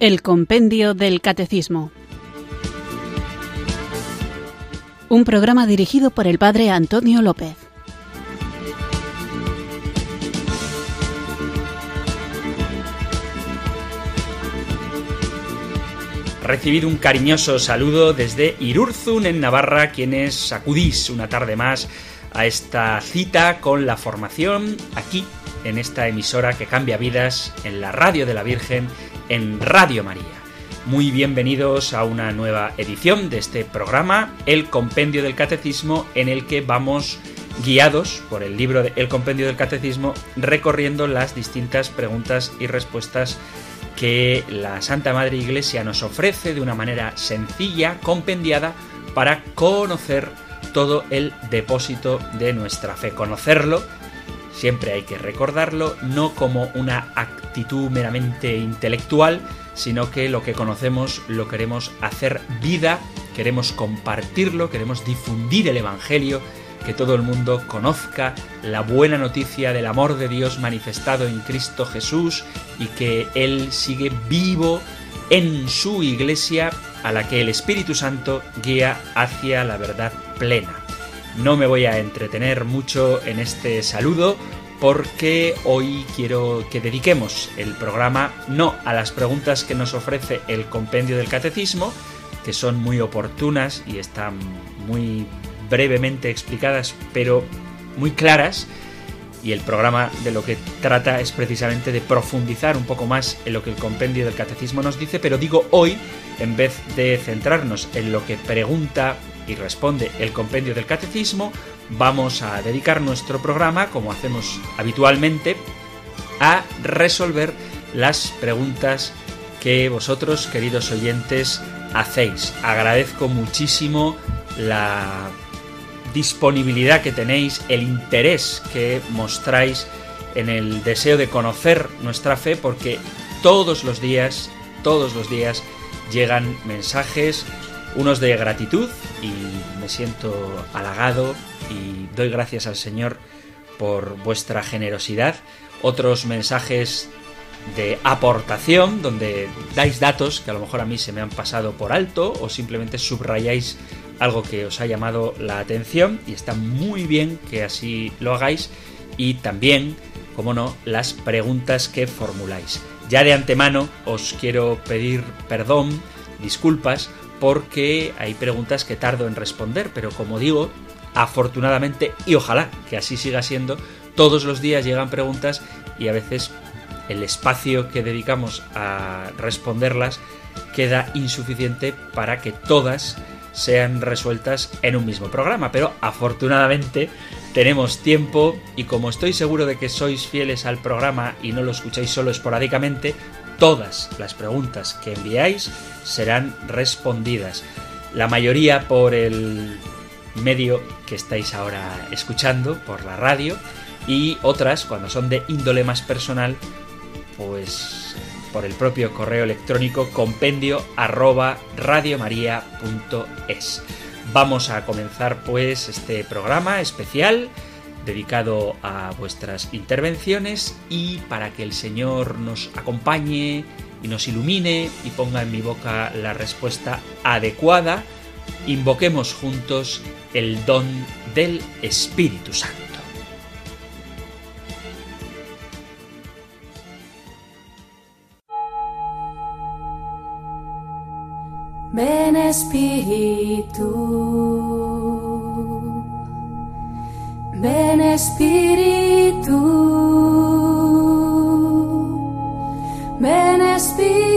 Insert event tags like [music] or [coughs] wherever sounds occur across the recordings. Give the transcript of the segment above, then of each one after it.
El Compendio del Catecismo. Un programa dirigido por el Padre Antonio López. Recibid un cariñoso saludo desde Irurzun en Navarra, quienes acudís una tarde más a esta cita con la formación aquí en esta emisora que cambia vidas en la radio de la Virgen en Radio María. Muy bienvenidos a una nueva edición de este programa, El Compendio del Catecismo, en el que vamos guiados por el libro de El Compendio del Catecismo, recorriendo las distintas preguntas y respuestas que la Santa Madre Iglesia nos ofrece de una manera sencilla, compendiada, para conocer todo el depósito de nuestra fe. Conocerlo Siempre hay que recordarlo, no como una actitud meramente intelectual, sino que lo que conocemos lo queremos hacer vida, queremos compartirlo, queremos difundir el Evangelio, que todo el mundo conozca la buena noticia del amor de Dios manifestado en Cristo Jesús y que Él sigue vivo en su iglesia a la que el Espíritu Santo guía hacia la verdad plena. No me voy a entretener mucho en este saludo porque hoy quiero que dediquemos el programa no a las preguntas que nos ofrece el compendio del catecismo, que son muy oportunas y están muy brevemente explicadas, pero muy claras, y el programa de lo que trata es precisamente de profundizar un poco más en lo que el compendio del catecismo nos dice, pero digo hoy, en vez de centrarnos en lo que pregunta y responde el compendio del catecismo, vamos a dedicar nuestro programa, como hacemos habitualmente, a resolver las preguntas que vosotros, queridos oyentes, hacéis. Agradezco muchísimo la disponibilidad que tenéis, el interés que mostráis en el deseo de conocer nuestra fe, porque todos los días, todos los días llegan mensajes unos de gratitud y me siento halagado y doy gracias al Señor por vuestra generosidad, otros mensajes de aportación donde dais datos que a lo mejor a mí se me han pasado por alto o simplemente subrayáis algo que os ha llamado la atención y está muy bien que así lo hagáis y también, como no, las preguntas que formuláis. Ya de antemano os quiero pedir perdón, disculpas porque hay preguntas que tardo en responder, pero como digo, afortunadamente, y ojalá que así siga siendo, todos los días llegan preguntas y a veces el espacio que dedicamos a responderlas queda insuficiente para que todas sean resueltas en un mismo programa. Pero afortunadamente tenemos tiempo y como estoy seguro de que sois fieles al programa y no lo escucháis solo esporádicamente, todas las preguntas que enviáis serán respondidas. La mayoría por el medio que estáis ahora escuchando, por la radio, y otras, cuando son de índole más personal, pues por el propio correo electrónico compendio arroba. Vamos a comenzar pues este programa especial dedicado a vuestras intervenciones y para que el Señor nos acompañe y nos ilumine y ponga en mi boca la respuesta adecuada, invoquemos juntos el don del Espíritu Santo. Ven Espíritu. Ven Espíritu, ven Espíritu.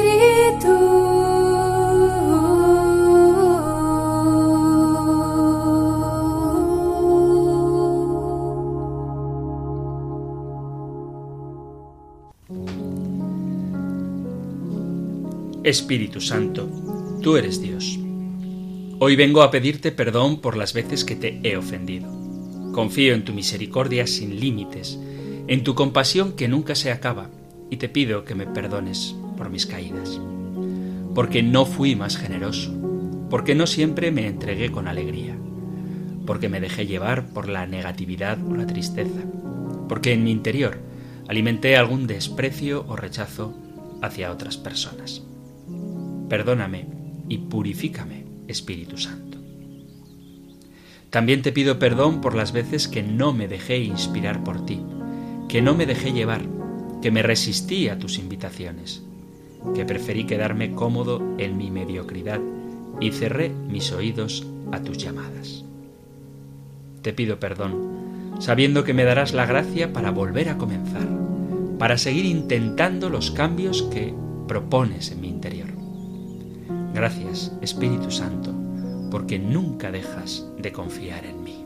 Espíritu Santo, tú eres Dios. Hoy vengo a pedirte perdón por las veces que te he ofendido. Confío en tu misericordia sin límites, en tu compasión que nunca se acaba, y te pido que me perdones por mis caídas. Porque no fui más generoso, porque no siempre me entregué con alegría, porque me dejé llevar por la negatividad o la tristeza, porque en mi interior alimenté algún desprecio o rechazo hacia otras personas. perdóname y purifícame, Espíritu Santo. También te pido perdón por las veces que no me dejé inspirar por ti, que no me dejé llevar, que me resistí a tus invitaciones, que preferí quedarme cómodo en mi mediocridad y cerré mis oídos a tus llamadas. Te pido perdón, sabiendo que me darás la gracia para volver a comenzar, para seguir intentando los cambios que propones en mi interior. Gracias, Espíritu Santo, porque nunca dejas de confiar en mí.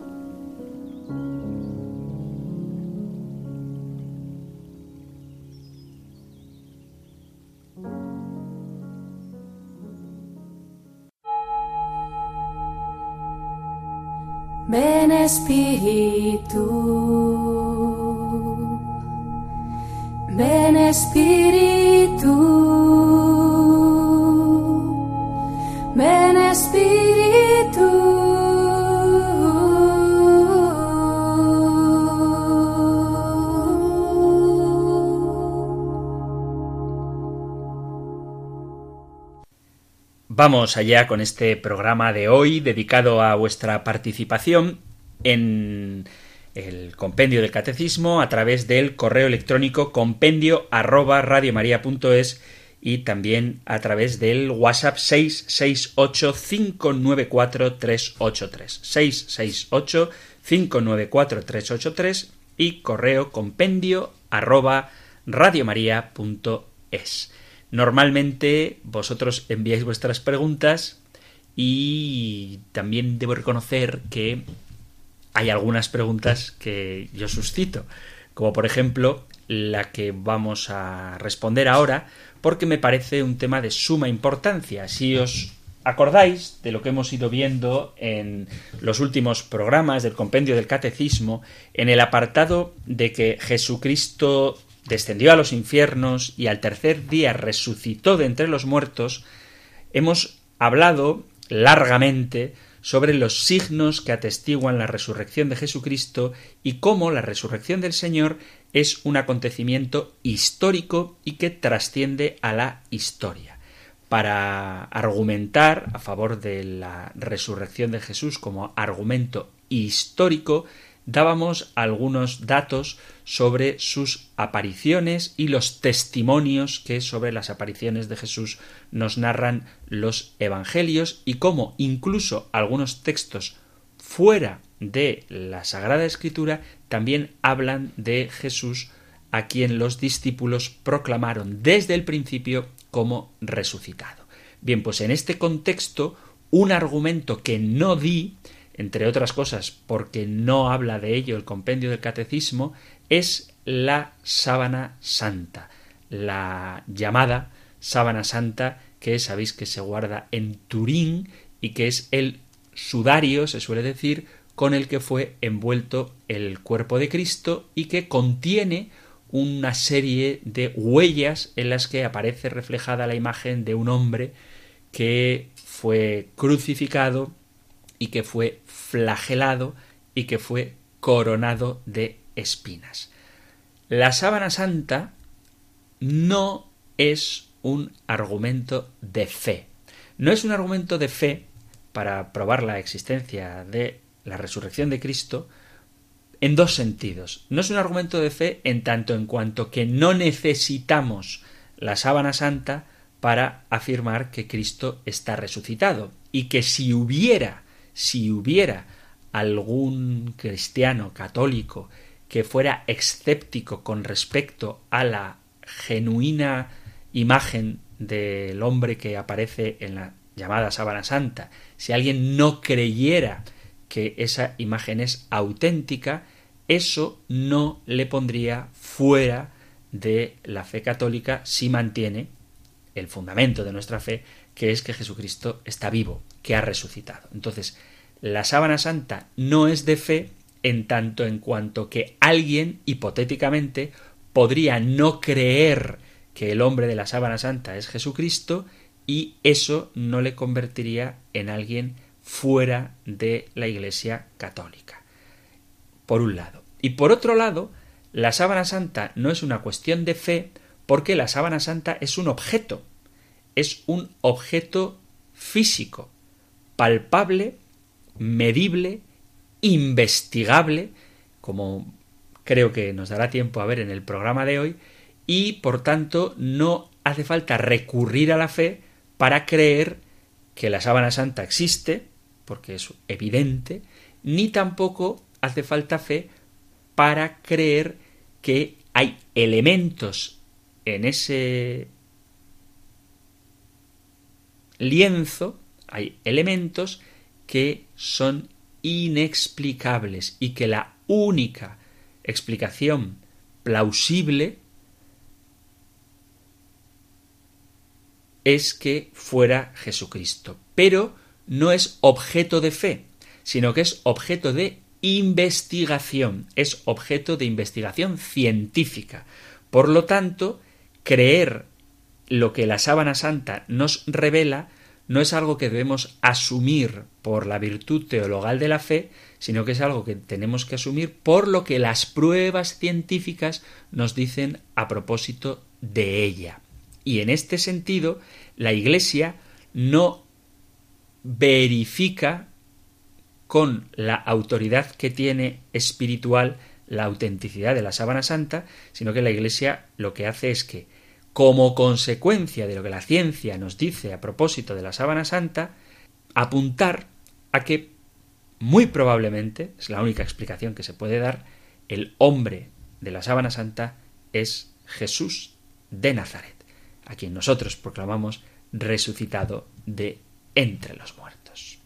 Ven Espíritu, ven Espíritu, Vamos allá con este programa de hoy dedicado a vuestra participación en el compendio del catecismo a través del correo electrónico compendio arroba radiomaria.es y también a través del WhatsApp 668 594 383 668 594 383 y correo compendio arroba radiomaria.es. Normalmente vosotros enviáis vuestras preguntas y también debo reconocer que hay algunas preguntas que yo suscito, como por ejemplo la que vamos a responder ahora, porque me parece un tema de suma importancia. Si os acordáis de lo que hemos ido viendo en los últimos programas del compendio del catecismo, en el apartado de que Jesucristo descendió a los infiernos y al tercer día resucitó de entre los muertos, hemos hablado largamente sobre los signos que atestiguan la resurrección de Jesucristo y cómo la resurrección del Señor es un acontecimiento histórico y que trasciende a la historia. Para argumentar a favor de la resurrección de Jesús como argumento histórico, dábamos algunos datos sobre sus apariciones y los testimonios que sobre las apariciones de Jesús nos narran los evangelios y cómo incluso algunos textos fuera de la Sagrada Escritura también hablan de Jesús a quien los discípulos proclamaron desde el principio como resucitado. Bien, pues en este contexto, un argumento que no di entre otras cosas porque no habla de ello el compendio del catecismo, es la sábana santa, la llamada sábana santa que sabéis que se guarda en Turín y que es el sudario, se suele decir, con el que fue envuelto el cuerpo de Cristo y que contiene una serie de huellas en las que aparece reflejada la imagen de un hombre que fue crucificado y que fue flagelado y que fue coronado de espinas. La sábana santa no es un argumento de fe. No es un argumento de fe para probar la existencia de la resurrección de Cristo en dos sentidos. No es un argumento de fe en tanto en cuanto que no necesitamos la sábana santa para afirmar que Cristo está resucitado y que si hubiera si hubiera algún cristiano católico que fuera escéptico con respecto a la genuina imagen del hombre que aparece en la llamada sábana santa, si alguien no creyera que esa imagen es auténtica, eso no le pondría fuera de la fe católica si mantiene el fundamento de nuestra fe, que es que Jesucristo está vivo, que ha resucitado. Entonces, la sábana santa no es de fe en tanto en cuanto que alguien, hipotéticamente, podría no creer que el hombre de la sábana santa es Jesucristo y eso no le convertiría en alguien fuera de la Iglesia católica. Por un lado. Y por otro lado, la sábana santa no es una cuestión de fe porque la sábana santa es un objeto es un objeto físico, palpable, medible, investigable, como creo que nos dará tiempo a ver en el programa de hoy, y por tanto no hace falta recurrir a la fe para creer que la sábana santa existe, porque es evidente, ni tampoco hace falta fe para creer que hay elementos en ese lienzo, hay elementos que son inexplicables y que la única explicación plausible es que fuera Jesucristo. Pero no es objeto de fe, sino que es objeto de investigación, es objeto de investigación científica. Por lo tanto, creer lo que la sábana santa nos revela no es algo que debemos asumir por la virtud teologal de la fe, sino que es algo que tenemos que asumir por lo que las pruebas científicas nos dicen a propósito de ella. Y en este sentido, la Iglesia no verifica con la autoridad que tiene espiritual la autenticidad de la sábana santa, sino que la Iglesia lo que hace es que, como consecuencia de lo que la ciencia nos dice a propósito de la sábana santa, apuntar a que muy probablemente, es la única explicación que se puede dar, el hombre de la sábana santa es Jesús de Nazaret, a quien nosotros proclamamos resucitado de entre los muertos.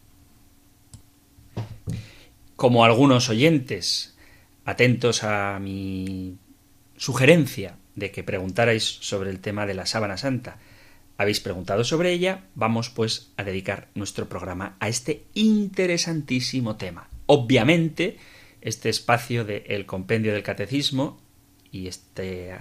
Como algunos oyentes, atentos a mi sugerencia de que preguntarais sobre el tema de la sábana santa, habéis preguntado sobre ella, vamos pues a dedicar nuestro programa a este interesantísimo tema. Obviamente, este espacio del compendio del catecismo y este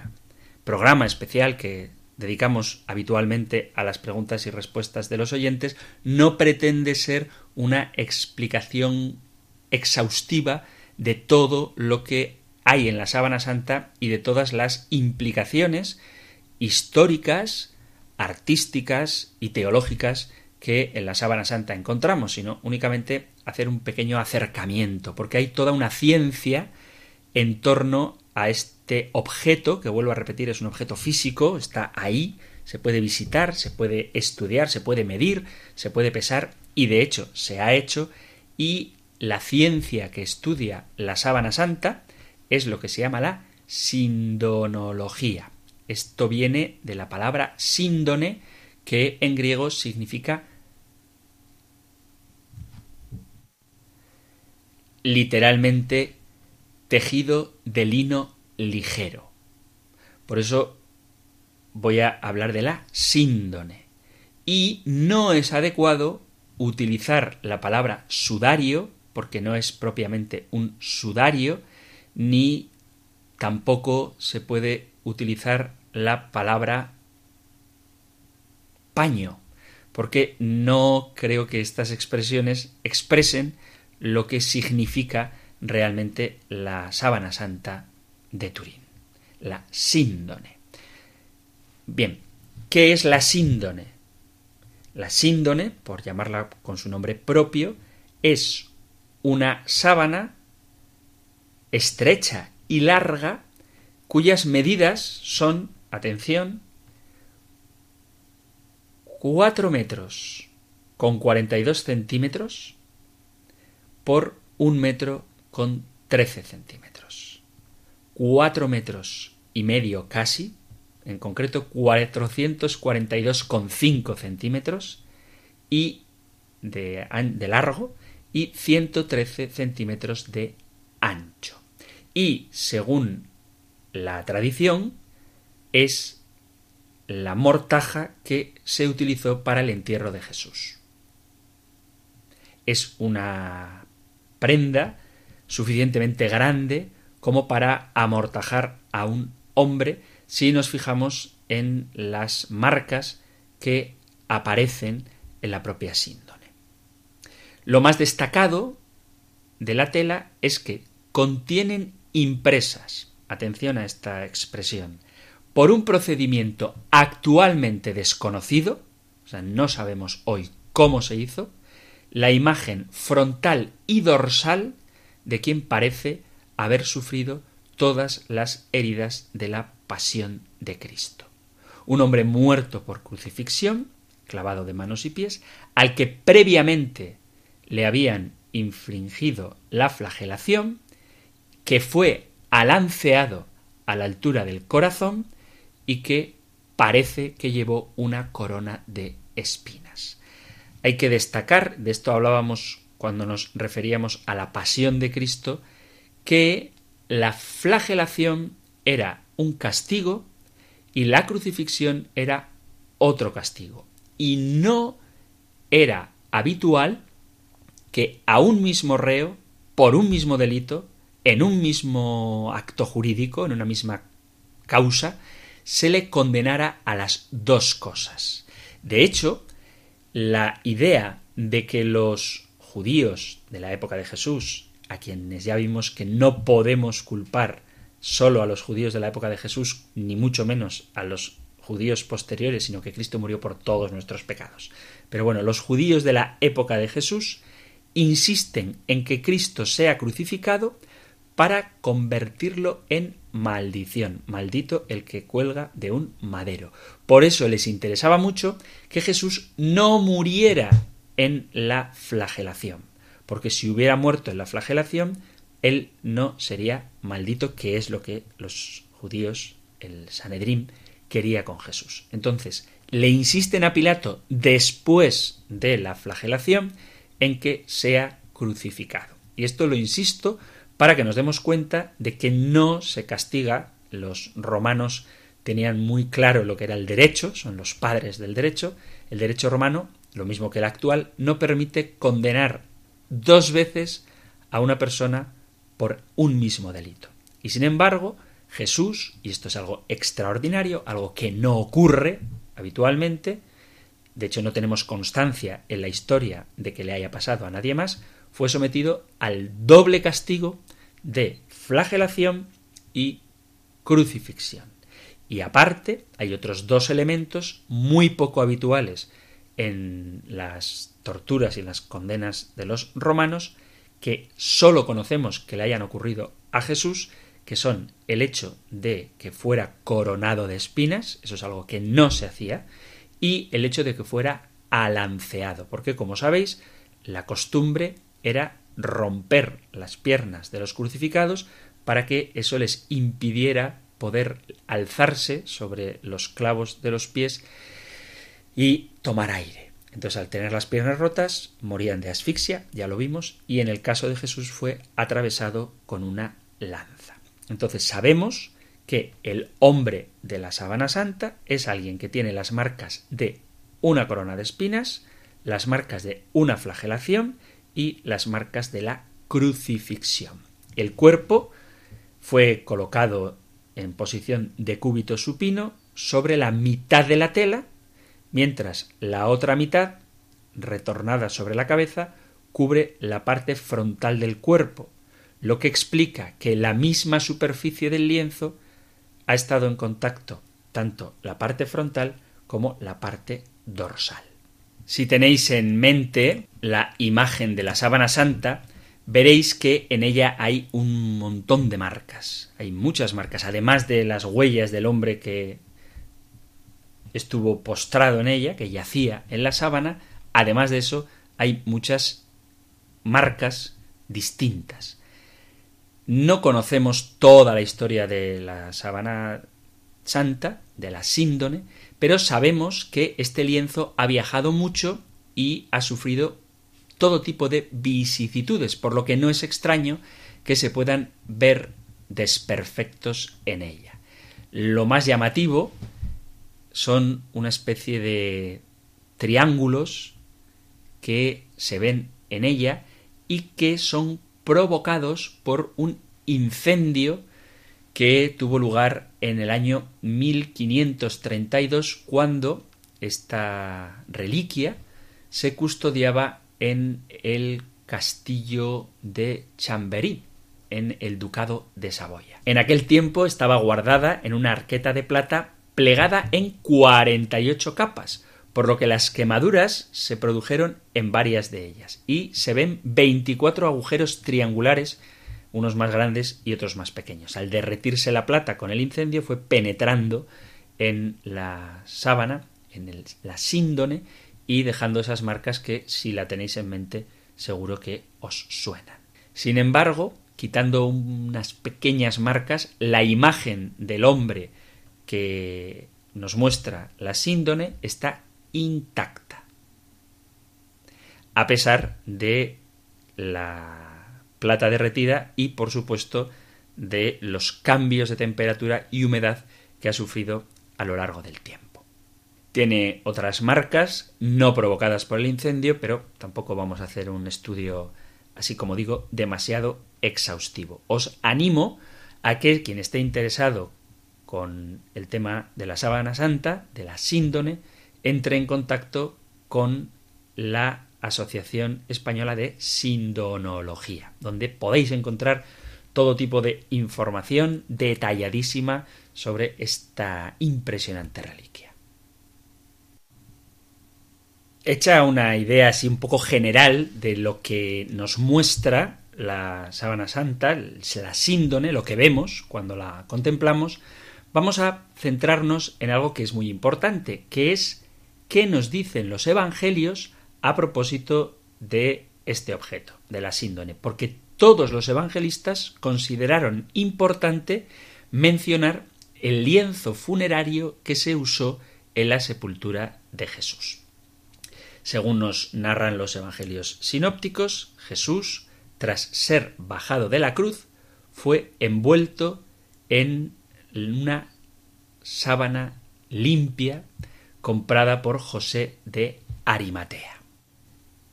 programa especial que dedicamos habitualmente a las preguntas y respuestas de los oyentes no pretende ser una explicación exhaustiva de todo lo que hay en la sábana santa y de todas las implicaciones históricas, artísticas y teológicas que en la sábana santa encontramos, sino únicamente hacer un pequeño acercamiento, porque hay toda una ciencia en torno a este objeto, que vuelvo a repetir, es un objeto físico, está ahí, se puede visitar, se puede estudiar, se puede medir, se puede pesar, y de hecho se ha hecho, y la ciencia que estudia la sábana santa es lo que se llama la sindonología. Esto viene de la palabra síndone, que en griego significa literalmente tejido de lino ligero. Por eso voy a hablar de la síndone. Y no es adecuado utilizar la palabra sudario, porque no es propiamente un sudario, ni tampoco se puede utilizar la palabra paño, porque no creo que estas expresiones expresen lo que significa realmente la sábana santa de Turín, la síndone. Bien, ¿qué es la síndone? La síndone, por llamarla con su nombre propio, es una sábana estrecha y larga cuyas medidas son atención, 4 metros con 42 centímetros por un metro con 13 centímetros. 4 metros y medio casi, en concreto 442,5 centímetros y de, de largo y 113 centímetros de ancho. Y según la tradición, es la mortaja que se utilizó para el entierro de Jesús. Es una prenda suficientemente grande como para amortajar a un hombre si nos fijamos en las marcas que aparecen en la propia síndone. Lo más destacado de la tela es que contienen impresas, atención a esta expresión, por un procedimiento actualmente desconocido, sea, no sabemos hoy cómo se hizo, la imagen frontal y dorsal de quien parece haber sufrido todas las heridas de la pasión de Cristo. Un hombre muerto por crucifixión, clavado de manos y pies, al que previamente le habían infringido la flagelación, que fue alanceado a la altura del corazón y que parece que llevó una corona de espinas. Hay que destacar, de esto hablábamos cuando nos referíamos a la pasión de Cristo, que la flagelación era un castigo y la crucifixión era otro castigo. Y no era habitual que a un mismo reo, por un mismo delito, en un mismo acto jurídico, en una misma causa, se le condenara a las dos cosas. De hecho, la idea de que los judíos de la época de Jesús, a quienes ya vimos que no podemos culpar solo a los judíos de la época de Jesús, ni mucho menos a los judíos posteriores, sino que Cristo murió por todos nuestros pecados. Pero bueno, los judíos de la época de Jesús insisten en que Cristo sea crucificado para convertirlo en maldición, maldito el que cuelga de un madero. Por eso les interesaba mucho que Jesús no muriera en la flagelación, porque si hubiera muerto en la flagelación, él no sería maldito, que es lo que los judíos, el Sanedrín, quería con Jesús. Entonces, le insisten a Pilato después de la flagelación en que sea crucificado. Y esto lo insisto para que nos demos cuenta de que no se castiga. Los romanos tenían muy claro lo que era el derecho, son los padres del derecho. El derecho romano, lo mismo que el actual, no permite condenar dos veces a una persona por un mismo delito. Y sin embargo, Jesús, y esto es algo extraordinario, algo que no ocurre habitualmente, de hecho no tenemos constancia en la historia de que le haya pasado a nadie más, fue sometido al doble castigo de flagelación y crucifixión. Y aparte, hay otros dos elementos muy poco habituales en las torturas y las condenas de los romanos que sólo conocemos que le hayan ocurrido a Jesús, que son el hecho de que fuera coronado de espinas, eso es algo que no se hacía, y el hecho de que fuera alanceado, porque como sabéis, la costumbre era romper las piernas de los crucificados para que eso les impidiera poder alzarse sobre los clavos de los pies y tomar aire. Entonces, al tener las piernas rotas, morían de asfixia, ya lo vimos, y en el caso de Jesús fue atravesado con una lanza. Entonces, sabemos que el hombre de la sábana santa es alguien que tiene las marcas de una corona de espinas, las marcas de una flagelación y las marcas de la crucifixión. El cuerpo fue colocado en posición de cúbito supino sobre la mitad de la tela, mientras la otra mitad, retornada sobre la cabeza, cubre la parte frontal del cuerpo, lo que explica que la misma superficie del lienzo ha estado en contacto tanto la parte frontal como la parte dorsal. Si tenéis en mente la imagen de la sábana santa, veréis que en ella hay un montón de marcas. Hay muchas marcas, además de las huellas del hombre que estuvo postrado en ella, que yacía en la sábana, además de eso hay muchas marcas distintas. No conocemos toda la historia de la sábana santa, de la síndone, pero sabemos que este lienzo ha viajado mucho y ha sufrido todo tipo de vicisitudes, por lo que no es extraño que se puedan ver desperfectos en ella. Lo más llamativo son una especie de triángulos que se ven en ella y que son provocados por un incendio que tuvo lugar en el año 1532 cuando esta reliquia se custodiaba en el castillo de Chamberí, en el ducado de Saboya. En aquel tiempo estaba guardada en una arqueta de plata plegada en 48 capas, por lo que las quemaduras se produjeron en varias de ellas y se ven 24 agujeros triangulares, unos más grandes y otros más pequeños. Al derretirse la plata con el incendio fue penetrando en la sábana, en la síndone y dejando esas marcas que si la tenéis en mente seguro que os suenan. Sin embargo, quitando unas pequeñas marcas, la imagen del hombre que nos muestra la síndone está intacta. A pesar de la plata derretida y, por supuesto, de los cambios de temperatura y humedad que ha sufrido a lo largo del tiempo. Tiene otras marcas no provocadas por el incendio, pero tampoco vamos a hacer un estudio, así como digo, demasiado exhaustivo. Os animo a que quien esté interesado con el tema de la sábana santa, de la síndone, entre en contacto con la Asociación Española de Sindonología, donde podéis encontrar todo tipo de información detalladísima sobre esta impresionante reliquia. Hecha una idea así un poco general de lo que nos muestra la sábana santa, la síndone, lo que vemos cuando la contemplamos, vamos a centrarnos en algo que es muy importante, que es qué nos dicen los evangelios a propósito de este objeto, de la síndone, porque todos los evangelistas consideraron importante mencionar el lienzo funerario que se usó en la sepultura de Jesús. Según nos narran los evangelios sinópticos, Jesús, tras ser bajado de la cruz, fue envuelto en una sábana limpia comprada por José de Arimatea.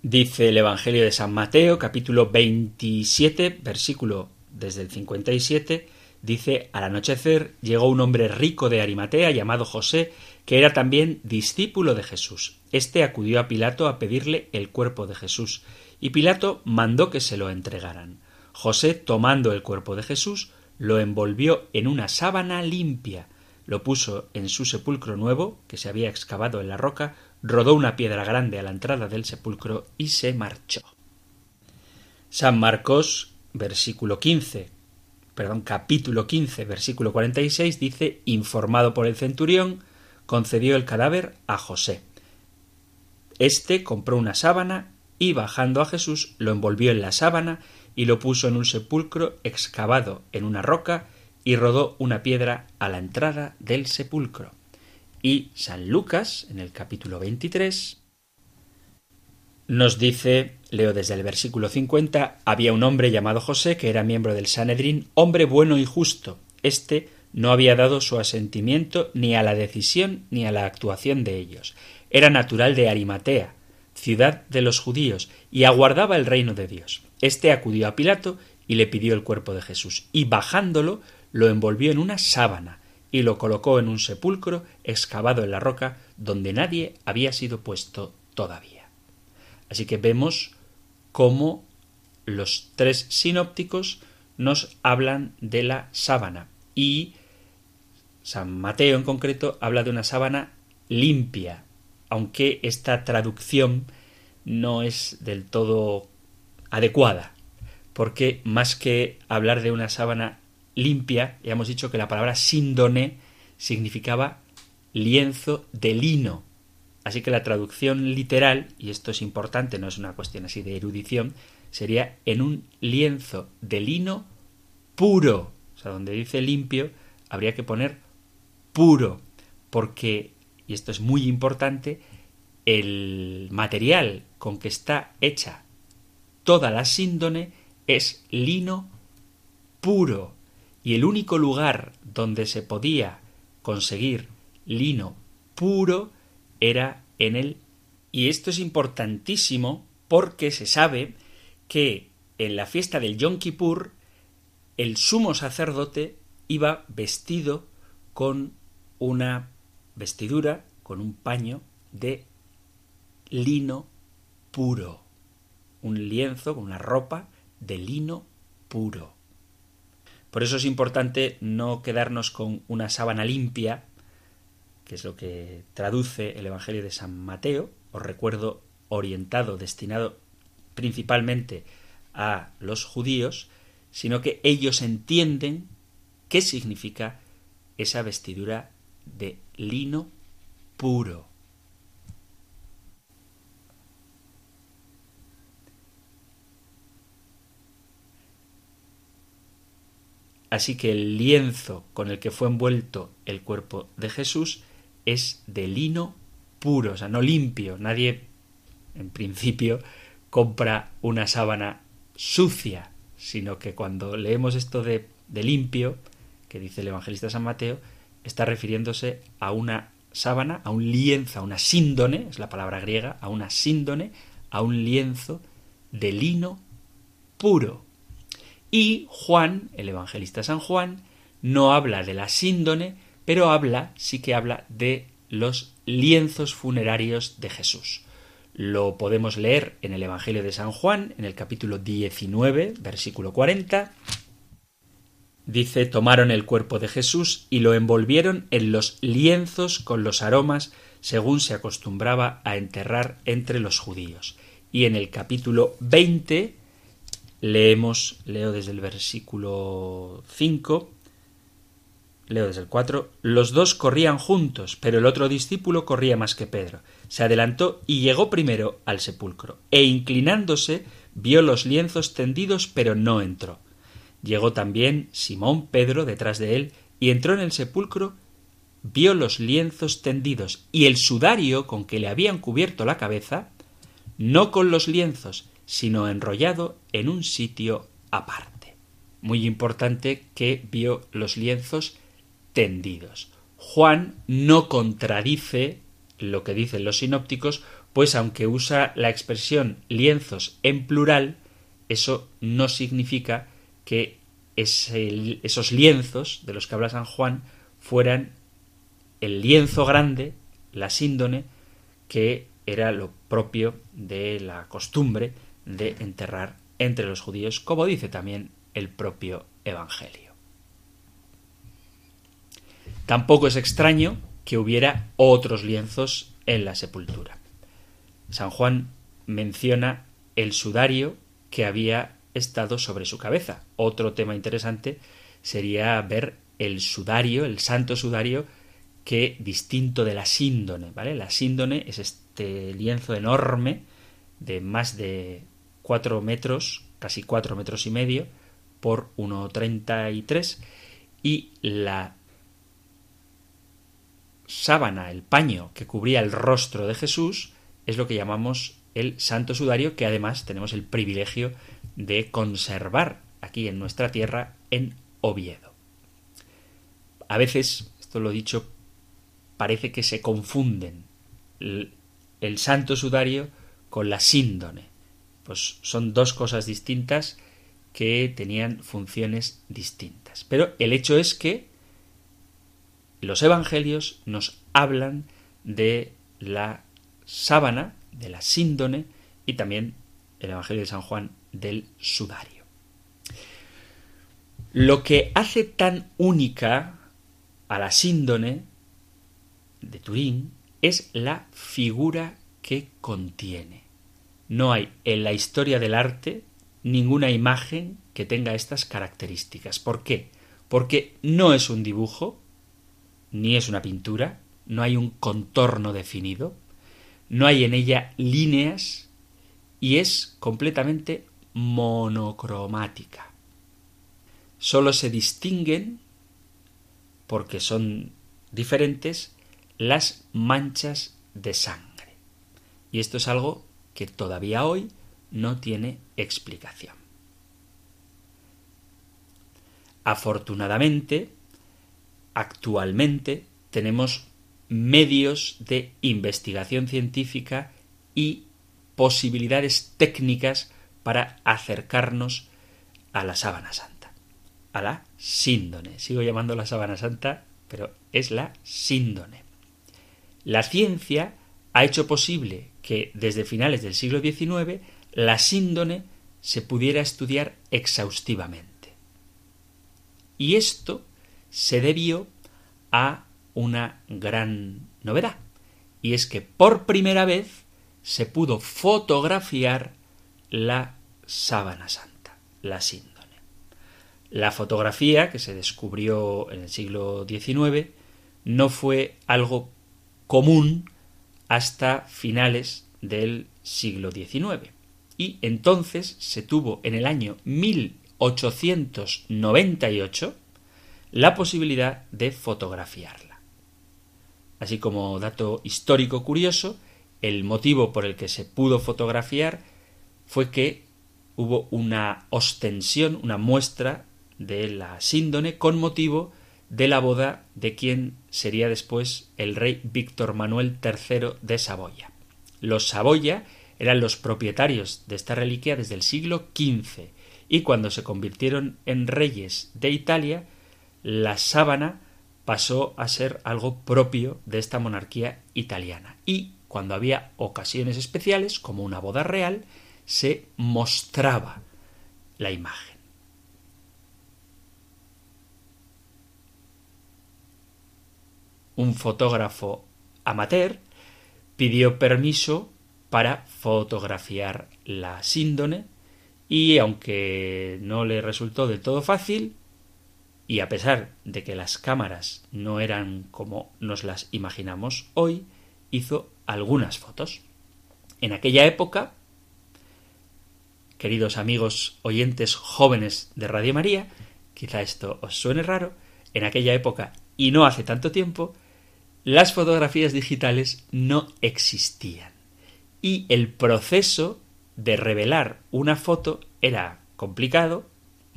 Dice el Evangelio de San Mateo, capítulo 27, versículo desde el 57, dice, al anochecer llegó un hombre rico de Arimatea llamado José, que era también discípulo de Jesús. Este acudió a Pilato a pedirle el cuerpo de Jesús, y Pilato mandó que se lo entregaran. José, tomando el cuerpo de Jesús, lo envolvió en una sábana limpia, lo puso en su sepulcro nuevo, que se había excavado en la roca, rodó una piedra grande a la entrada del sepulcro y se marchó. San Marcos, versículo 15, perdón, capítulo 15, versículo 46 dice, informado por el centurión, concedió el cadáver a José. Este compró una sábana y bajando a Jesús lo envolvió en la sábana y lo puso en un sepulcro excavado en una roca y rodó una piedra a la entrada del sepulcro. Y San Lucas, en el capítulo 23, nos dice, leo desde el versículo 50, había un hombre llamado José que era miembro del Sanedrín, hombre bueno y justo. Este no había dado su asentimiento ni a la decisión ni a la actuación de ellos. Era natural de Arimatea, ciudad de los judíos, y aguardaba el reino de Dios. Este acudió a Pilato y le pidió el cuerpo de Jesús, y bajándolo lo envolvió en una sábana y lo colocó en un sepulcro excavado en la roca donde nadie había sido puesto todavía. Así que vemos cómo los tres sinópticos nos hablan de la sábana y San Mateo en concreto habla de una sábana limpia, aunque esta traducción no es del todo adecuada, porque más que hablar de una sábana limpia, ya hemos dicho que la palabra síndone significaba lienzo de lino. Así que la traducción literal, y esto es importante, no es una cuestión así de erudición, sería en un lienzo de lino puro. O sea, donde dice limpio, habría que poner puro, porque, y esto es muy importante, el material con que está hecha toda la síndone es lino puro. Y el único lugar donde se podía conseguir lino puro era en él. Y esto es importantísimo porque se sabe que en la fiesta del Yom Kippur el sumo sacerdote iba vestido con una vestidura, con un paño de lino puro, un lienzo con una ropa de lino puro. Por eso es importante no quedarnos con una sábana limpia, que es lo que traduce el Evangelio de San Mateo, os recuerdo orientado, destinado principalmente a los judíos, sino que ellos entienden qué significa esa vestidura de lino puro. Así que el lienzo con el que fue envuelto el cuerpo de Jesús es de lino puro, o sea, no limpio. Nadie, en principio, compra una sábana sucia, sino que cuando leemos esto de, de limpio, que dice el evangelista San Mateo, está refiriéndose a una sábana, a un lienzo, a una síndone, es la palabra griega, a una síndone, a un lienzo de lino puro. Y Juan, el evangelista San Juan, no habla de la síndone, pero habla, sí que habla de los lienzos funerarios de Jesús. Lo podemos leer en el Evangelio de San Juan, en el capítulo 19, versículo 40. Dice, tomaron el cuerpo de Jesús y lo envolvieron en los lienzos con los aromas, según se acostumbraba a enterrar entre los judíos. Y en el capítulo 20 leemos, leo desde el versículo 5, leo desde el 4, los dos corrían juntos, pero el otro discípulo corría más que Pedro. Se adelantó y llegó primero al sepulcro, e inclinándose vio los lienzos tendidos, pero no entró. Llegó también Simón Pedro detrás de él, y entró en el sepulcro, vio los lienzos tendidos y el sudario con que le habían cubierto la cabeza, no con los lienzos, sino enrollado en un sitio aparte. Muy importante que vio los lienzos Juan no contradice lo que dicen los sinópticos, pues aunque usa la expresión lienzos en plural, eso no significa que esos lienzos de los que habla San Juan fueran el lienzo grande, la síndone, que era lo propio de la costumbre de enterrar entre los judíos, como dice también el propio Evangelio. Tampoco es extraño que hubiera otros lienzos en la sepultura. San Juan menciona el sudario que había estado sobre su cabeza. Otro tema interesante sería ver el sudario, el santo sudario, que distinto de la síndone, ¿vale? La síndone es este lienzo enorme de más de cuatro metros, casi cuatro metros y medio, por 1,33 y la sábana, el paño que cubría el rostro de Jesús, es lo que llamamos el santo sudario, que además tenemos el privilegio de conservar aquí en nuestra tierra, en Oviedo. A veces, esto lo he dicho, parece que se confunden el, el santo sudario con la síndone. Pues son dos cosas distintas que tenían funciones distintas. Pero el hecho es que los evangelios nos hablan de la sábana, de la síndone y también el Evangelio de San Juan del sudario. Lo que hace tan única a la síndone de Turín es la figura que contiene. No hay en la historia del arte ninguna imagen que tenga estas características. ¿Por qué? Porque no es un dibujo, ni es una pintura, no hay un contorno definido, no hay en ella líneas y es completamente monocromática. Solo se distinguen, porque son diferentes, las manchas de sangre. Y esto es algo que todavía hoy no tiene explicación. Afortunadamente, actualmente tenemos medios de investigación científica y posibilidades técnicas para acercarnos a la sábana santa, a la síndone. Sigo llamando la sábana santa, pero es la síndone. La ciencia ha hecho posible que desde finales del siglo XIX la síndone se pudiera estudiar exhaustivamente. Y esto se debió a una gran novedad, y es que por primera vez se pudo fotografiar la sábana santa, la síndone. La fotografía, que se descubrió en el siglo XIX, no fue algo común hasta finales del siglo XIX. Y entonces se tuvo en el año 1898 la posibilidad de fotografiarla. Así como dato histórico curioso, el motivo por el que se pudo fotografiar fue que hubo una ostensión, una muestra de la síndone con motivo de la boda de quien sería después el rey Víctor Manuel III de Saboya. Los Saboya eran los propietarios de esta reliquia desde el siglo XV y cuando se convirtieron en reyes de Italia, la sábana pasó a ser algo propio de esta monarquía italiana y cuando había ocasiones especiales, como una boda real, se mostraba la imagen. Un fotógrafo amateur pidió permiso para fotografiar la síndone y aunque no le resultó del todo fácil, y a pesar de que las cámaras no eran como nos las imaginamos hoy, hizo algunas fotos. En aquella época, queridos amigos oyentes jóvenes de Radio María, quizá esto os suene raro, en aquella época y no hace tanto tiempo, las fotografías digitales no existían. Y el proceso de revelar una foto era complicado,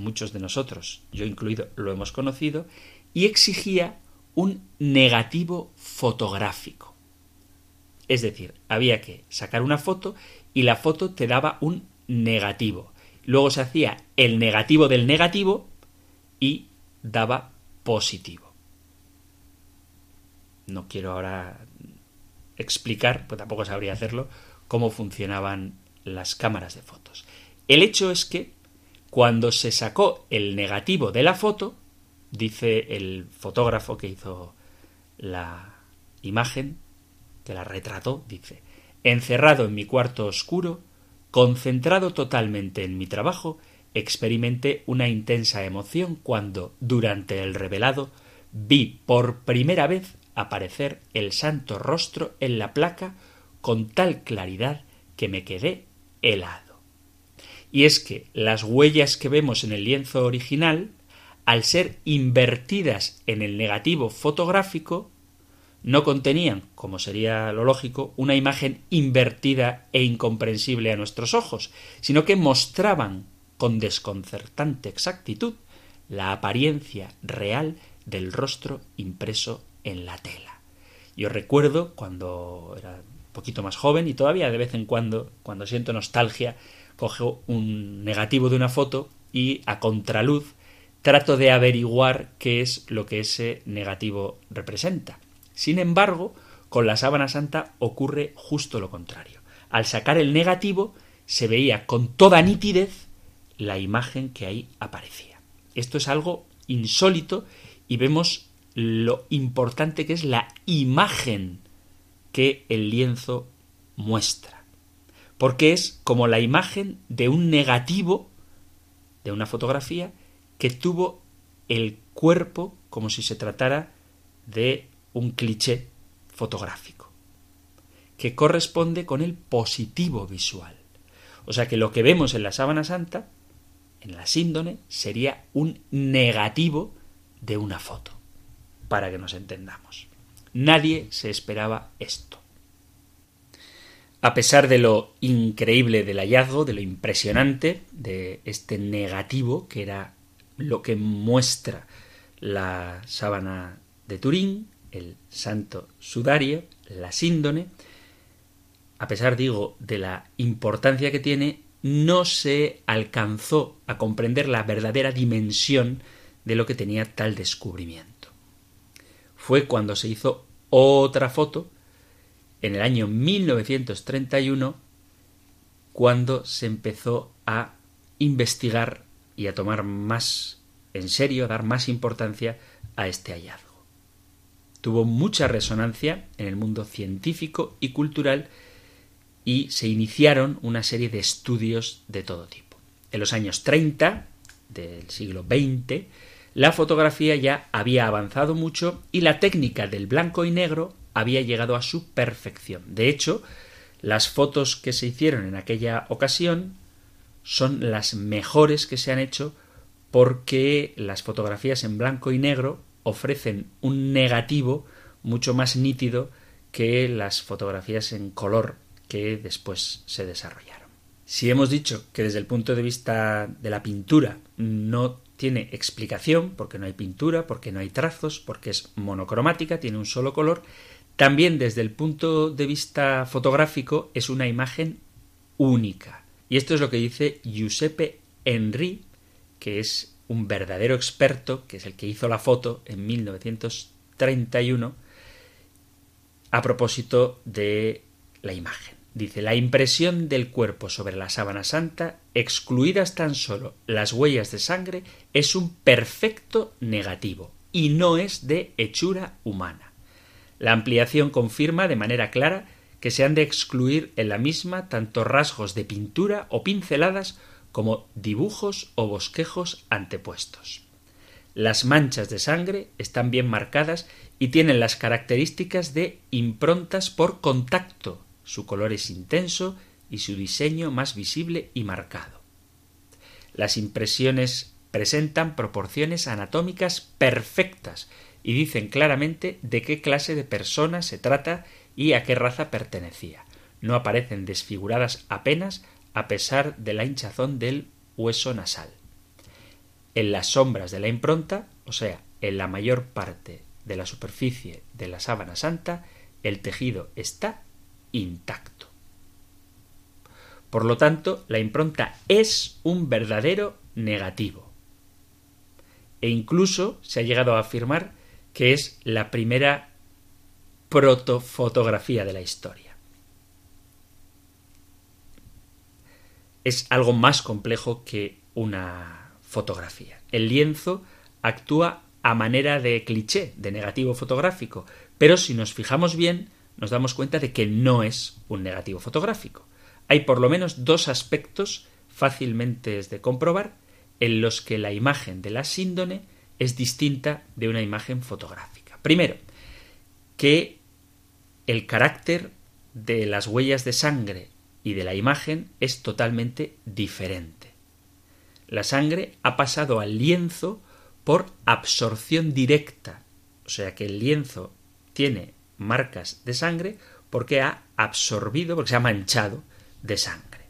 muchos de nosotros, yo incluido, lo hemos conocido, y exigía un negativo fotográfico. Es decir, había que sacar una foto y la foto te daba un negativo. Luego se hacía el negativo del negativo y daba positivo. No quiero ahora explicar, pues tampoco sabría hacerlo, cómo funcionaban las cámaras de fotos. El hecho es que cuando se sacó el negativo de la foto, dice el fotógrafo que hizo la imagen, que la retrató, dice, encerrado en mi cuarto oscuro, concentrado totalmente en mi trabajo, experimenté una intensa emoción cuando, durante el revelado, vi por primera vez aparecer el santo rostro en la placa con tal claridad que me quedé helado. Y es que las huellas que vemos en el lienzo original, al ser invertidas en el negativo fotográfico, no contenían, como sería lo lógico, una imagen invertida e incomprensible a nuestros ojos, sino que mostraban con desconcertante exactitud la apariencia real del rostro impreso en la tela. Yo recuerdo cuando era un poquito más joven y todavía de vez en cuando, cuando siento nostalgia, cojo un negativo de una foto y a contraluz trato de averiguar qué es lo que ese negativo representa. Sin embargo, con la sábana santa ocurre justo lo contrario. Al sacar el negativo se veía con toda nitidez la imagen que ahí aparecía. Esto es algo insólito y vemos lo importante que es la imagen que el lienzo muestra. Porque es como la imagen de un negativo de una fotografía que tuvo el cuerpo como si se tratara de un cliché fotográfico, que corresponde con el positivo visual. O sea que lo que vemos en la sábana santa, en la síndone, sería un negativo de una foto, para que nos entendamos. Nadie se esperaba esto. A pesar de lo increíble del hallazgo, de lo impresionante de este negativo, que era lo que muestra la sábana de Turín, el santo sudario, la síndone, a pesar, digo, de la importancia que tiene, no se alcanzó a comprender la verdadera dimensión de lo que tenía tal descubrimiento. Fue cuando se hizo otra foto, en el año 1931, cuando se empezó a investigar y a tomar más en serio, a dar más importancia a este hallazgo. tuvo mucha resonancia en el mundo científico y cultural y se iniciaron una serie de estudios de todo tipo. En los años 30 del siglo XX, la fotografía ya había avanzado mucho y la técnica del blanco y negro había llegado a su perfección. De hecho, las fotos que se hicieron en aquella ocasión son las mejores que se han hecho porque las fotografías en blanco y negro ofrecen un negativo mucho más nítido que las fotografías en color que después se desarrollaron. Si hemos dicho que desde el punto de vista de la pintura no tiene explicación, porque no hay pintura, porque no hay trazos, porque es monocromática, tiene un solo color, también desde el punto de vista fotográfico es una imagen única. Y esto es lo que dice Giuseppe Henry, que es un verdadero experto, que es el que hizo la foto en 1931, a propósito de la imagen. Dice, la impresión del cuerpo sobre la sábana santa, excluidas tan solo las huellas de sangre, es un perfecto negativo y no es de hechura humana. La ampliación confirma de manera clara que se han de excluir en la misma tanto rasgos de pintura o pinceladas como dibujos o bosquejos antepuestos. Las manchas de sangre están bien marcadas y tienen las características de improntas por contacto. Su color es intenso y su diseño más visible y marcado. Las impresiones presentan proporciones anatómicas perfectas y dicen claramente de qué clase de persona se trata y a qué raza pertenecía. No aparecen desfiguradas apenas a pesar de la hinchazón del hueso nasal. En las sombras de la impronta, o sea, en la mayor parte de la superficie de la sábana santa, el tejido está intacto. Por lo tanto, la impronta es un verdadero negativo. E incluso se ha llegado a afirmar que es la primera protofotografía de la historia. Es algo más complejo que una fotografía. El lienzo actúa a manera de cliché, de negativo fotográfico, pero si nos fijamos bien, nos damos cuenta de que no es un negativo fotográfico. Hay por lo menos dos aspectos fácilmente de comprobar en los que la imagen de la síndone es distinta de una imagen fotográfica. Primero, que el carácter de las huellas de sangre y de la imagen es totalmente diferente. La sangre ha pasado al lienzo por absorción directa, o sea que el lienzo tiene marcas de sangre porque ha absorbido, porque se ha manchado de sangre.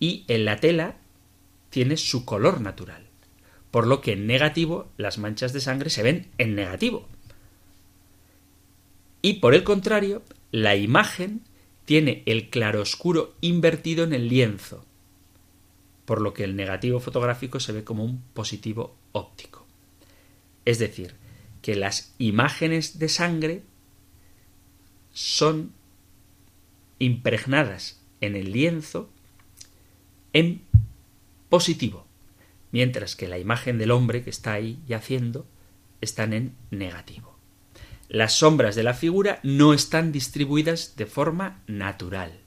Y en la tela tiene su color natural, por lo que en negativo las manchas de sangre se ven en negativo, y por el contrario, la imagen tiene el claroscuro invertido en el lienzo, por lo que el negativo fotográfico se ve como un positivo óptico. Es decir, que las imágenes de sangre son impregnadas en el lienzo en positivo, mientras que la imagen del hombre que está ahí yaciendo están en negativo las sombras de la figura no están distribuidas de forma natural.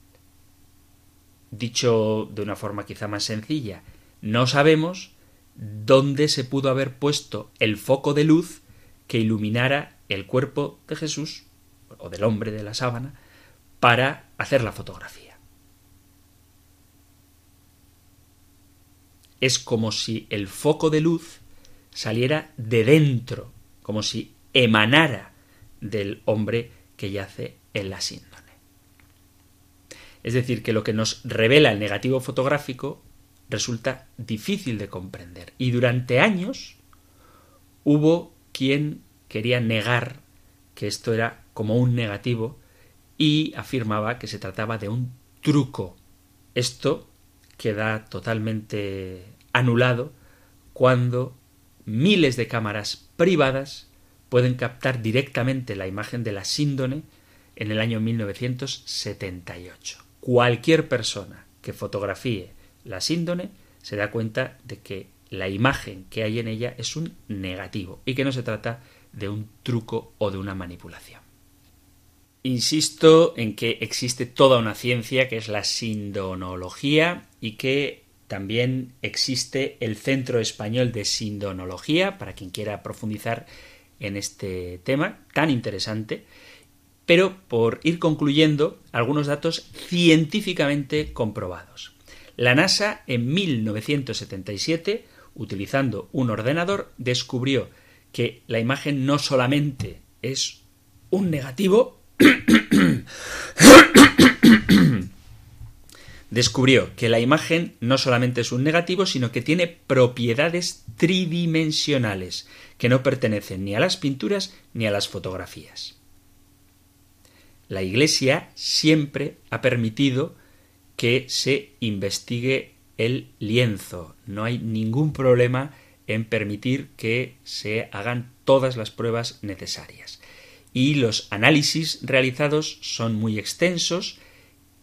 Dicho de una forma quizá más sencilla, no sabemos dónde se pudo haber puesto el foco de luz que iluminara el cuerpo de Jesús o del hombre de la sábana para hacer la fotografía. Es como si el foco de luz saliera de dentro, como si emanara del hombre que yace en la síndone. Es decir, que lo que nos revela el negativo fotográfico resulta difícil de comprender. Y durante años hubo quien quería negar que esto era como un negativo y afirmaba que se trataba de un truco. Esto queda totalmente anulado cuando miles de cámaras privadas pueden captar directamente la imagen de la síndone en el año 1978. Cualquier persona que fotografíe la síndone se da cuenta de que la imagen que hay en ella es un negativo y que no se trata de un truco o de una manipulación. Insisto en que existe toda una ciencia que es la sindonología y que también existe el Centro Español de Sindonología, para quien quiera profundizar en este tema tan interesante, pero por ir concluyendo algunos datos científicamente comprobados. La NASA en 1977, utilizando un ordenador, descubrió que la imagen no solamente es un negativo, [coughs] descubrió que la imagen no solamente es un negativo, sino que tiene propiedades tridimensionales, que no pertenecen ni a las pinturas ni a las fotografías. La Iglesia siempre ha permitido que se investigue el lienzo. No hay ningún problema en permitir que se hagan todas las pruebas necesarias. Y los análisis realizados son muy extensos,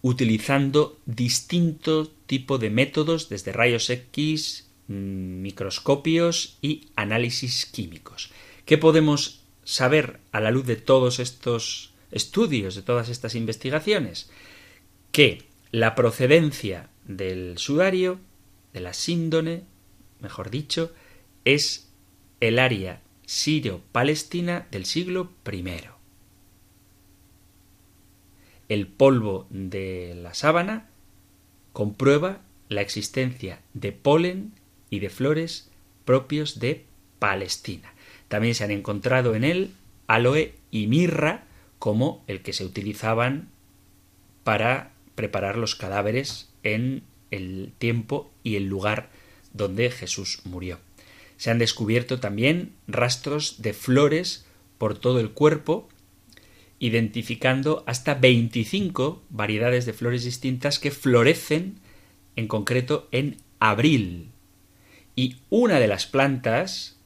utilizando distinto tipo de métodos, desde rayos X, mm, microscopios y análisis químicos. ¿Qué podemos saber a la luz de todos estos estudios, de todas estas investigaciones? Que la procedencia del sudario, de la síndone, mejor dicho, es el área sirio-palestina del siglo I. El polvo de la sábana comprueba la existencia de polen y de flores propios de Palestina. También se han encontrado en él aloe y mirra como el que se utilizaban para preparar los cadáveres en el tiempo y el lugar donde Jesús murió. Se han descubierto también rastros de flores por todo el cuerpo, identificando hasta 25 variedades de flores distintas que florecen en concreto en abril. Y una de las plantas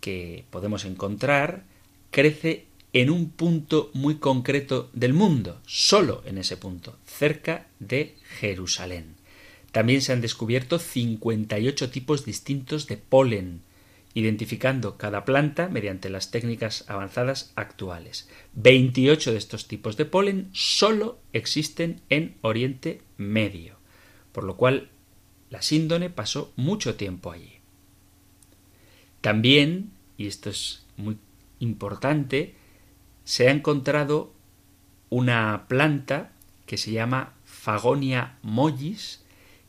que podemos encontrar crece en un punto muy concreto del mundo, solo en ese punto, cerca de Jerusalén. También se han descubierto 58 tipos distintos de polen, identificando cada planta mediante las técnicas avanzadas actuales. 28 de estos tipos de polen solo existen en Oriente Medio, por lo cual la síndone pasó mucho tiempo allí. También, y esto es muy importante, se ha encontrado una planta que se llama Fagonia mollis,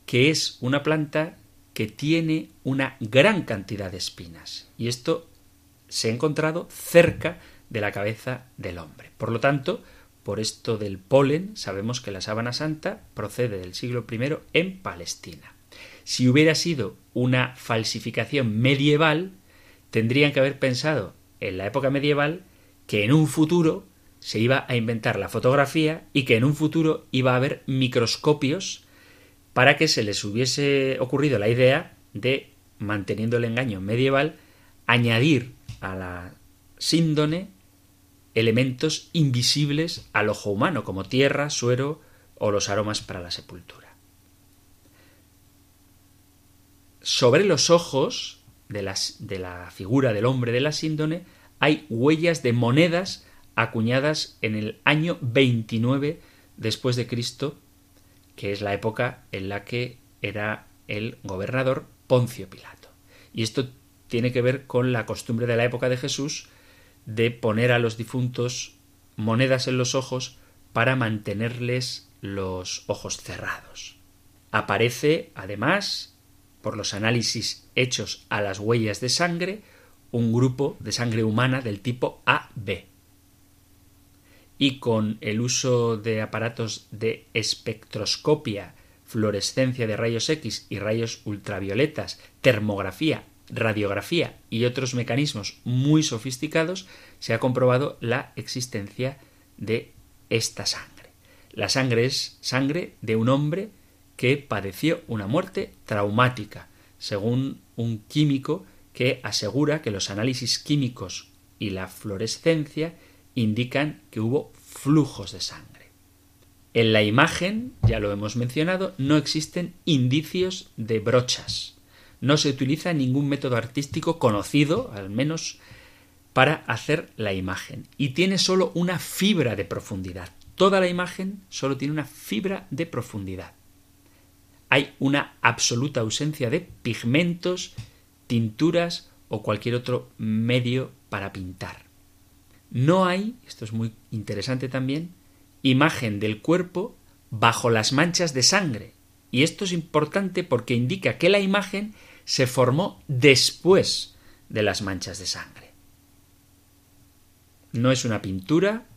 que es una planta que tiene una gran cantidad de espinas. Y esto se ha encontrado cerca de la cabeza del hombre. Por lo tanto, por esto del polen, sabemos que la sábana santa procede del siglo I en Palestina. Si hubiera sido una falsificación medieval, tendrían que haber pensado en la época medieval que en un futuro se iba a inventar la fotografía y que en un futuro iba a haber microscopios para que se les hubiese ocurrido la idea de, manteniendo el engaño medieval, añadir a la síndone elementos invisibles al ojo humano, como tierra, suero o los aromas para la sepultura. Sobre los ojos de, la figura del hombre de la síndone hay huellas de monedas acuñadas en el año 29 después de Cristo que es la época en la que era el gobernador Poncio Pilato. Y esto tiene que ver con la costumbre de la época de Jesús de poner a los difuntos monedas en los ojos para mantenerles los ojos cerrados. Aparece, además, por los análisis hechos a las huellas de sangre, un grupo de sangre humana del tipo AB y con el uso de aparatos de espectroscopia, fluorescencia de rayos X y rayos ultravioletas, termografía, radiografía y otros mecanismos muy sofisticados, se ha comprobado la existencia de esta sangre. La sangre es sangre de un hombre que padeció una muerte traumática, según un químico que asegura que los análisis químicos y la fluorescencia indican que hubo flujos de sangre. En la imagen, ya lo hemos mencionado, no existen indicios de brochas, No se utiliza ningún método artístico conocido, al menos, para hacer la imagen. Y tiene solo una fibra de profundidad. Toda la imagen solo tiene una fibra de profundidad. Hay una absoluta ausencia de pigmentos, tinturas o cualquier otro medio para pintar. No hay, esto es muy interesante también, imagen del cuerpo bajo las manchas de sangre. Y esto es importante porque indica que la imagen se formó después de las manchas de sangre. No es una pintura,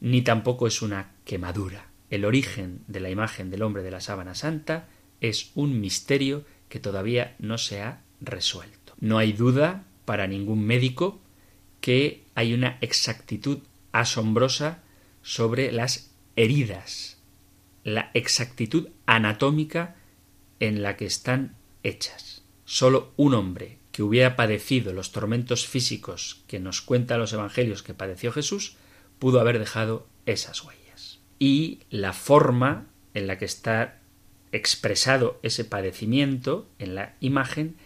ni tampoco es una quemadura. El origen de la imagen del hombre de la sábana santa es un misterio que todavía no se ha resuelto. No hay duda para ningún médico que hay una exactitud asombrosa sobre las heridas, la exactitud anatómica en la que están hechas. Solo un hombre que hubiera padecido los tormentos físicos que nos cuentan los evangelios que padeció Jesús, pudo haber dejado esas huellas. Y la forma en la que está expresado ese padecimiento en la imagen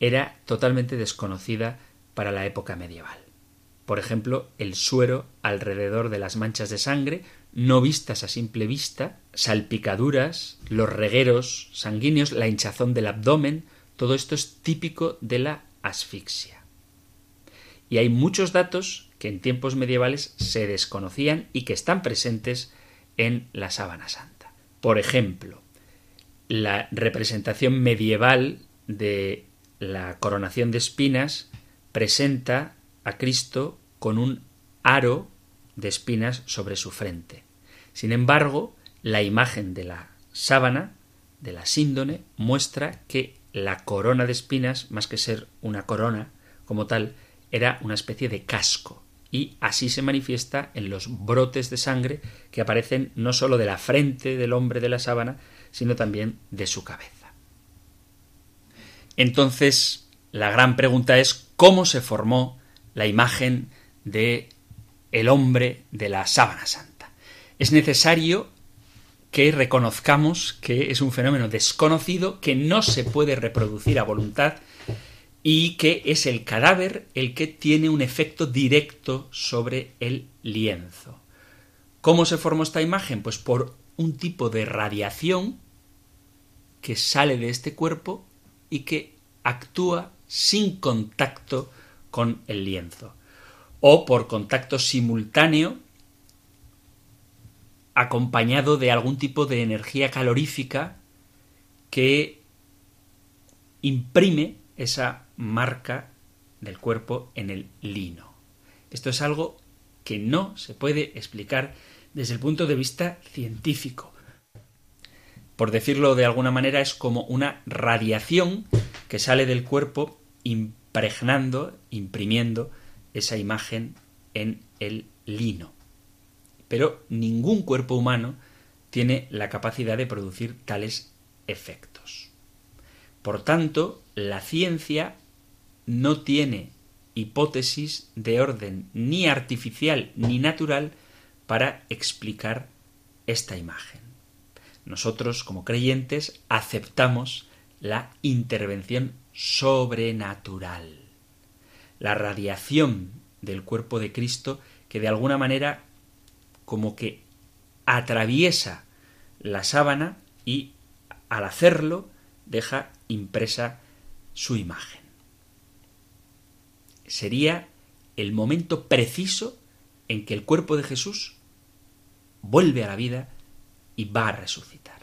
era totalmente desconocida para la época medieval. Por ejemplo, el suero alrededor de las manchas de sangre, no vistas a simple vista, salpicaduras, los regueros sanguíneos, la hinchazón del abdomen, todo esto es típico de la asfixia. Y hay muchos datos que en tiempos medievales se desconocían y que están presentes en la sábana santa. Por ejemplo, la representación medieval de la coronación de espinas presenta a Cristo con un aro de espinas sobre su frente. Sin embargo, la imagen de la sábana, de la síndone, muestra que la corona de espinas, más que ser una corona como tal, era una especie de casco. Y así se manifiesta en los brotes de sangre que aparecen no sólo de la frente del hombre de la sábana, sino también de su cabeza. Entonces, la gran pregunta es cómo se formó la imagen de el hombre de la sábana santa. Es necesario que reconozcamos que es un fenómeno desconocido, que no se puede reproducir a voluntad y que es el cadáver el que tiene un efecto directo sobre el lienzo. ¿Cómo se formó esta imagen? Pues por un tipo de radiación que sale de este cuerpo y que actúa sin contacto con el lienzo, o por contacto simultáneo acompañado de algún tipo de energía calorífica que imprime esa marca del cuerpo en el lino. Esto es algo que no se puede explicar desde el punto de vista científico. Por decirlo de alguna manera, es como una radiación que sale del cuerpo impregnando, imprimiendo esa imagen en el lino. Pero ningún cuerpo humano tiene la capacidad de producir tales efectos. Por tanto, la ciencia no tiene hipótesis de orden ni artificial ni natural para explicar esta imagen. Nosotros, como creyentes, aceptamos la intervención sobrenatural, la radiación del cuerpo de Cristo que de alguna manera como que atraviesa la sábana y al hacerlo deja impresa su imagen. Sería el momento preciso en que el cuerpo de Jesús vuelve a la vida y va a resucitar.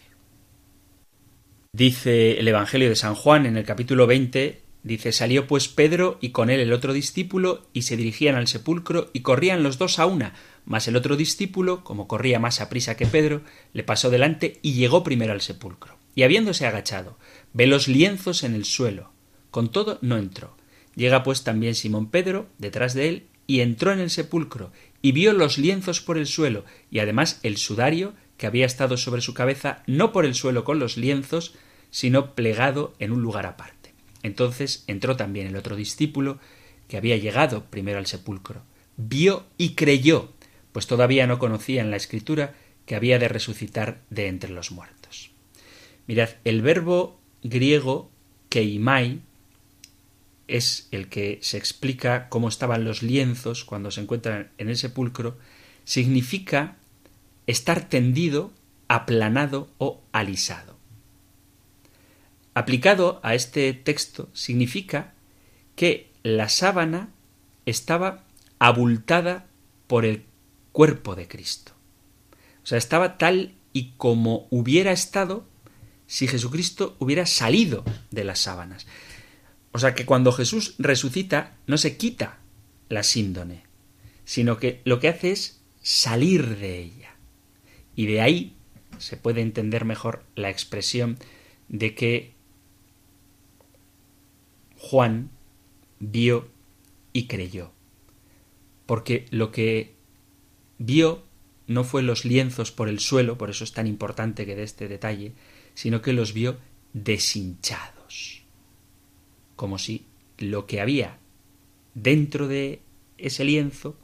Dice el Evangelio de San Juan en el capítulo 20, dice, salió pues Pedro y con él el otro discípulo y se dirigían al sepulcro y corrían los dos a una, mas el otro discípulo, como corría más a prisa que Pedro, le pasó delante y llegó primero al sepulcro. Y habiéndose agachado, ve los lienzos en el suelo. Con todo no entró. Llega pues también Simón Pedro detrás de él y entró en el sepulcro y vio los lienzos por el suelo y además el sudario que había estado sobre su cabeza no por el suelo con los lienzos, sino plegado en un lugar aparte. Entonces entró también el otro discípulo que había llegado primero al sepulcro. Vio y creyó, pues todavía no conocía en la escritura que había de resucitar de entre los muertos. Mirad, el verbo griego Keimai es el que se explica cómo estaban los lienzos cuando se encuentran en el sepulcro, significa estar tendido, aplanado o alisado. Aplicado a este texto significa que la sábana estaba abultada por el cuerpo de Cristo. O sea, estaba tal y como hubiera estado si Jesucristo hubiera salido de las sábanas. O sea que cuando Jesús resucita no se quita la síndone, sino que lo que hace es salir de ella. Y de ahí se puede entender mejor la expresión de que Juan vio y creyó. Porque lo que vio no fue los lienzos por el suelo, por eso es tan importante que dé este detalle, sino que los vio deshinchados, como si lo que había dentro de ese lienzo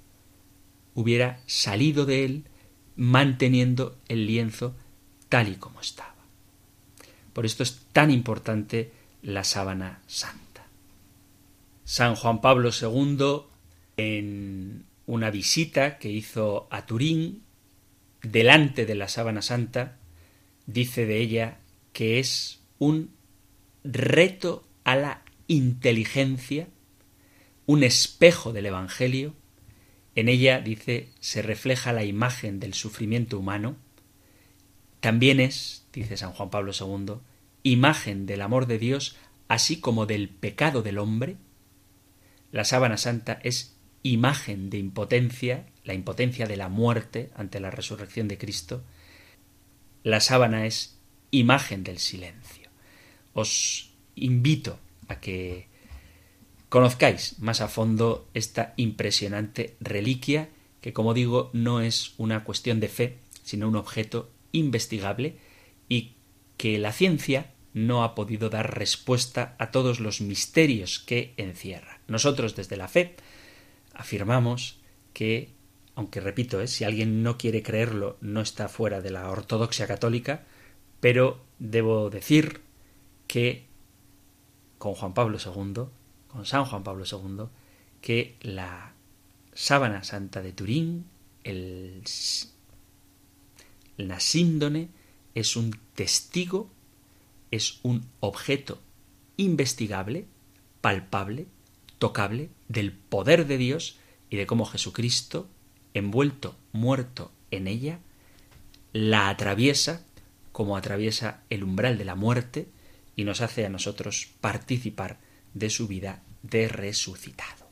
hubiera salido de él manteniendo el lienzo tal y como estaba. Por esto es tan importante la sábana santa. San Juan Pablo II, en una visita que hizo a Turín, delante de la sábana santa, dice de ella que es un reto a la inteligencia, un espejo del Evangelio. En ella, dice, se refleja la imagen del sufrimiento humano. También es, dice San Juan Pablo II, imagen del amor de Dios, así como del pecado del hombre. La sábana santa es imagen de impotencia, la impotencia de la muerte ante la resurrección de Cristo. La sábana es imagen del silencio. Os invito a que conozcáis más a fondo esta impresionante reliquia que, como digo, no es una cuestión de fe, sino un objeto investigable y que la ciencia no ha podido dar respuesta a todos los misterios que encierra. Nosotros desde la fe afirmamos que, aunque repito, ¿eh? si alguien no quiere creerlo, no está fuera de la ortodoxia católica, pero debo decir que con Juan Pablo II, con San Juan Pablo II, que la sábana santa de Turín, el, síndone, es un testigo, es un objeto investigable, palpable, tocable del poder de Dios y de cómo Jesucristo, envuelto, muerto en ella, la atraviesa como atraviesa el umbral de la muerte y nos hace a nosotros participar de su vida de resucitado.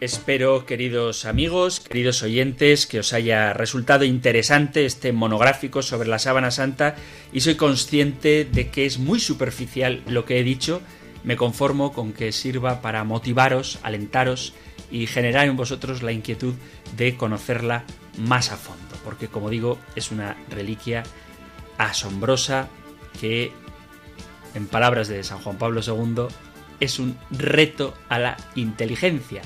Espero, queridos amigos, queridos oyentes, que os haya resultado interesante este monográfico sobre la sábana santa y soy consciente de que es muy superficial lo que he dicho, me conformo con que sirva para motivaros, alentaros y generar en vosotros la inquietud de conocerla más a fondo, porque como digo, es una reliquia asombrosa que, en palabras de San Juan Pablo II, es un reto a la inteligencia.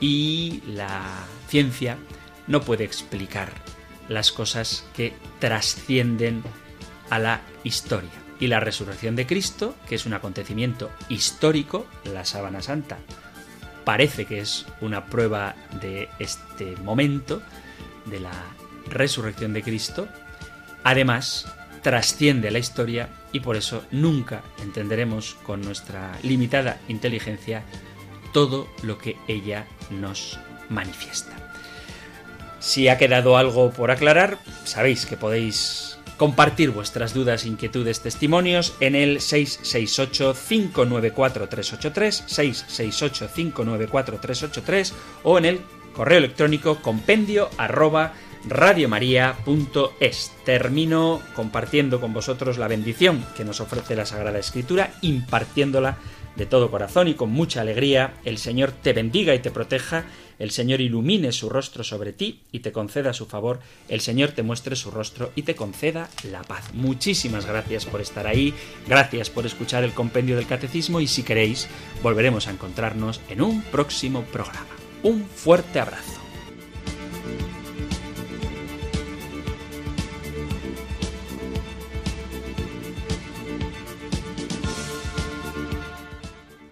Y la ciencia no puede explicar las cosas que trascienden a la historia. Y la resurrección de Cristo, que es un acontecimiento histórico, la sábana santa, parece que es una prueba de este momento, de la resurrección de Cristo, además trasciende la historia y por eso nunca entenderemos con nuestra limitada inteligencia todo lo que ella nos manifiesta. Si ha quedado algo por aclarar, sabéis que podéis compartir vuestras dudas, inquietudes, testimonios en el 668-594-383, 668-594-383 o en el correo electrónico compendio radiomaria.es. Termino compartiendo con vosotros la bendición que nos ofrece la Sagrada Escritura, impartiéndola de todo corazón y con mucha alegría. El Señor te bendiga y te proteja el Señor ilumine su rostro sobre ti y te conceda su favor, el Señor te muestre su rostro y te conceda la paz. Muchísimas gracias por estar ahí, gracias por escuchar el compendio del catecismo y si queréis, volveremos a encontrarnos en un próximo programa. Un fuerte abrazo.